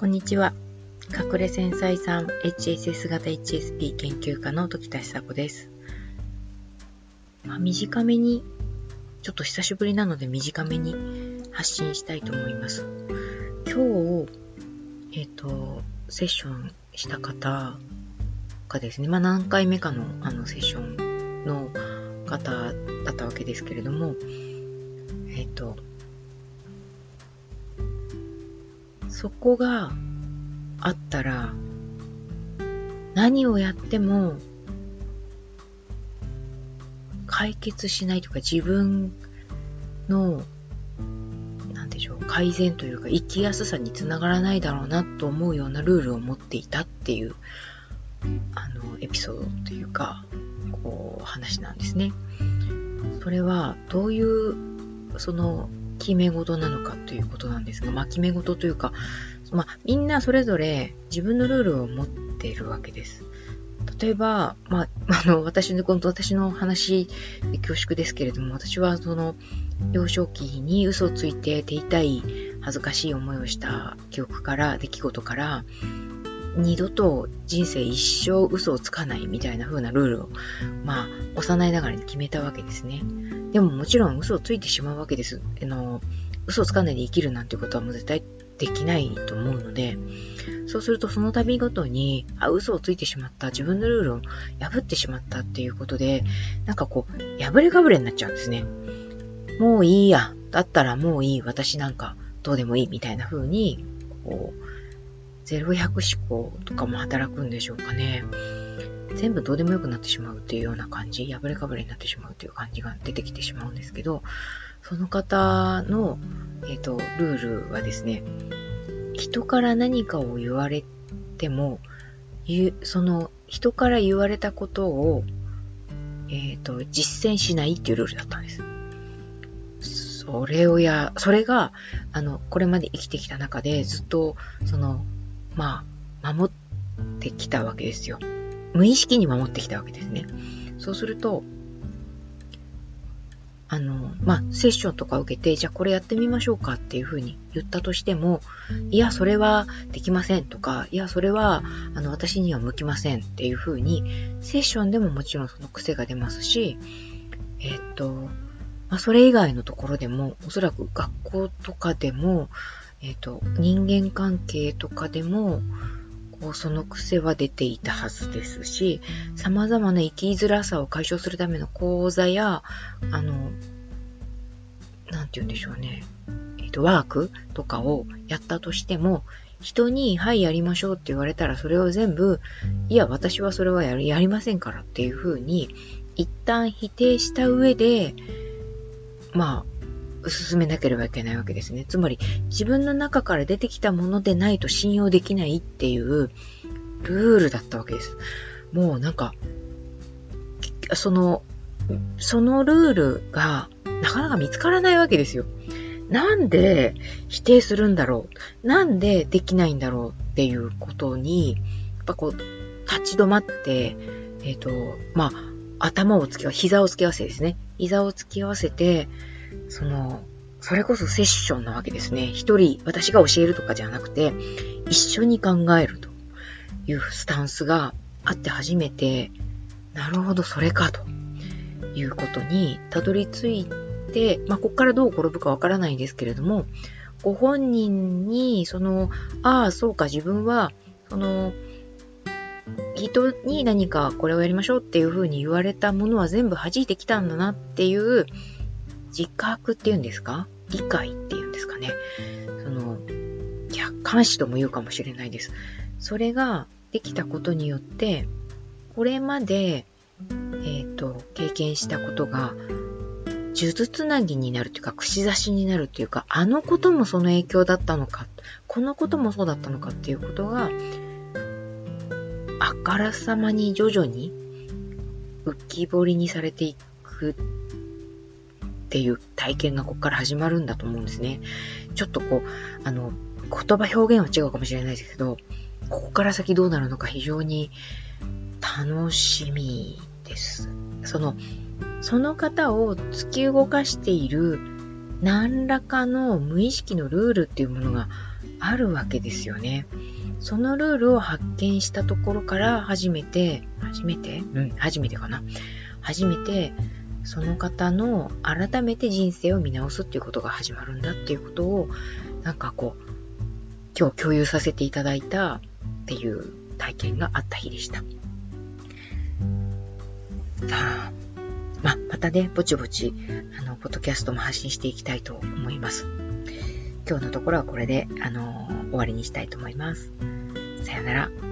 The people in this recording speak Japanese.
こんにちは。隠れ繊細さん HSS 型 HSP 研究家の時田久子です。まあ、短めに、ちょっと久しぶりなので短めに発信したいと思います。今日、えっ、ー、と、セッションした方がですね、まあ何回目かのあのセッションの方だったわけですけれども、えっ、ー、と、そこがあったら、何をやっても解決しないというか自分の、なんでしょう、改善というか生きやすさにつながらないだろうなと思うようなルールを持っていたっていう、あの、エピソードというか、こう、話なんですね。それは、どういう、その、決め事なのかということなんですが、まあ、決め事というか、まあ、みんなそれぞれ自分のルールを持っているわけです。例えば、まあ、あの、私の、私の話で恐縮ですけれども、私はその、幼少期に嘘をついて手痛い恥ずかしい思いをした記憶から、出来事から、二度と人生一生嘘をつかないみたいな風なルールを、まあ、幼いながらに決めたわけですね。でももちろん嘘をついてしまうわけです。あの、嘘をつかないで生きるなんてことはもう絶対できないと思うので、そうするとその度ごとに、あ、嘘をついてしまった、自分のルールを破ってしまったっていうことで、なんかこう、破れかぶれになっちゃうんですね。もういいや。だったらもういい。私なんかどうでもいい。みたいな風に、こう、0100思考とかも働くんでしょうかね。全部どうでもよくなってしまうっていうような感じ、破れかぶれになってしまうっていう感じが出てきてしまうんですけど、その方の、えっ、ー、と、ルールはですね、人から何かを言われても、その人から言われたことを、えっ、ー、と、実践しないっていうルールだったんです。それをや、それが、あの、これまで生きてきた中でずっと、その、まあ、守ってきたわけですよ。無意識に守ってきたわけですね。そうすると、あの、まあ、セッションとか受けて、じゃあこれやってみましょうかっていうふうに言ったとしても、いや、それはできませんとか、いや、それは、あの、私には向きませんっていうふうに、セッションでももちろんその癖が出ますし、えっと、まあ、それ以外のところでも、おそらく学校とかでも、えっ、ー、と、人間関係とかでも、こう、その癖は出ていたはずですし、様々な生きづらさを解消するための講座や、あの、なんて言うんでしょうね。えっ、ー、と、ワークとかをやったとしても、人に、はい、やりましょうって言われたら、それを全部、いや、私はそれはやりやりませんからっていうふうに、一旦否定した上で、まあ、進めなければいけないわけですね。つまり自分の中から出てきたものでないと信用できないっていうルールだったわけです。もうなんか、その、そのルールがなかなか見つからないわけですよ。なんで否定するんだろうなんでできないんだろうっていうことに、やっぱこう、立ち止まって、えっ、ー、と、まあ、頭をつき合わせ、膝をつき合わせですね。膝をつき合わせて、その、それこそセッションなわけですね。一人、私が教えるとかじゃなくて、一緒に考えるというスタンスがあって初めて、なるほど、それかということにたどり着いて、まあ、ここからどう転ぶかわからないんですけれども、ご本人に、その、ああ、そうか、自分は、その、人に何かこれをやりましょうっていうふうに言われたものは全部弾いてきたんだなっていう自覚っていうんですか？理解っていうんですかね？その、客観視とも言うかもしれないです。それができたことによって、これまで、えっ、ー、と、経験したことが、数珠つなぎになるというか、串刺しになるというか、あのこともその影響だったのか、このこともそうだったのかっていうことが、あからさまに徐々に浮き彫りにされていくっていう体験がここから始まるんだと思うんですね。ちょっとこう、あの、言葉表現は違うかもしれないですけど、ここから先どうなるのか非常に楽しみです。その、その方を突き動かしている何らかの無意識のルールっていうものがあるわけですよね。そのルールを発見したところから初めて、初めて？うん、初めてかな。初めて、その方の改めて人生を見直すっていうことが始まるんだっていうことを、なんかこう、今日共有させていただいたっていう体験があった日でした。あま、またね、ぼちぼち、あの、ポッドキャストも発信していきたいと思います。今日のところはこれで、あの、終わりにしたいと思います。さよなら。